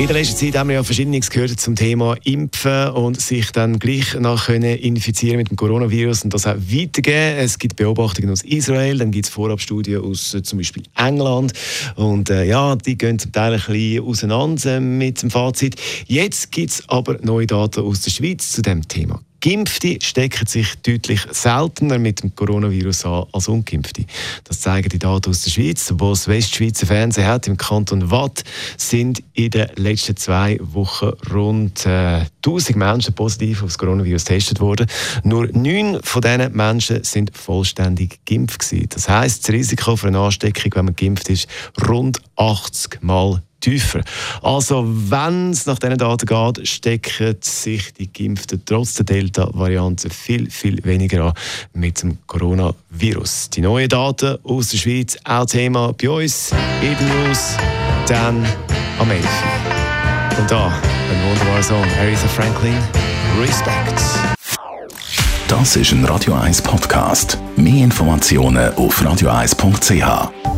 in der letzten Zeit haben wir ja Verschiedenes gehört zum Thema Impfen und sich dann gleich nach können infizieren mit dem Coronavirus und das auch weitergeben. Es gibt Beobachtungen aus Israel, dann gibt es Vorabstudien aus äh, zum Beispiel England und äh, ja, die gehen zum Teil ein bisschen auseinander mit dem Fazit. Jetzt gibt es aber neue Daten aus der Schweiz zu dem Thema. Geimpfte stecken sich deutlich seltener mit dem Coronavirus an als Ungeimpfte. Das zeigen die Daten aus der Schweiz. Wo das Westschweizer Fernsehen hat, im Kanton Watt, sind in den letzten zwei Wochen rund äh, 1000 Menschen positiv auf das Coronavirus getestet worden. Nur neun von diesen Menschen sind vollständig geimpft gewesen. Das heisst, das Risiko für eine Ansteckung, wenn man geimpft ist, rund 80 Mal tiefer. Also, wenn es nach diesen Daten geht, stecken sich die Geimpften trotz der Delta-Variante viel, viel weniger an mit dem Coronavirus. Die neuen Daten aus der Schweiz, auch Thema bei uns, Eben News, dann am 11. Und da ein wunderbarer Song, Aretha Franklin, Respect. Das ist ein Radio 1 Podcast. Mehr Informationen auf radio1.ch.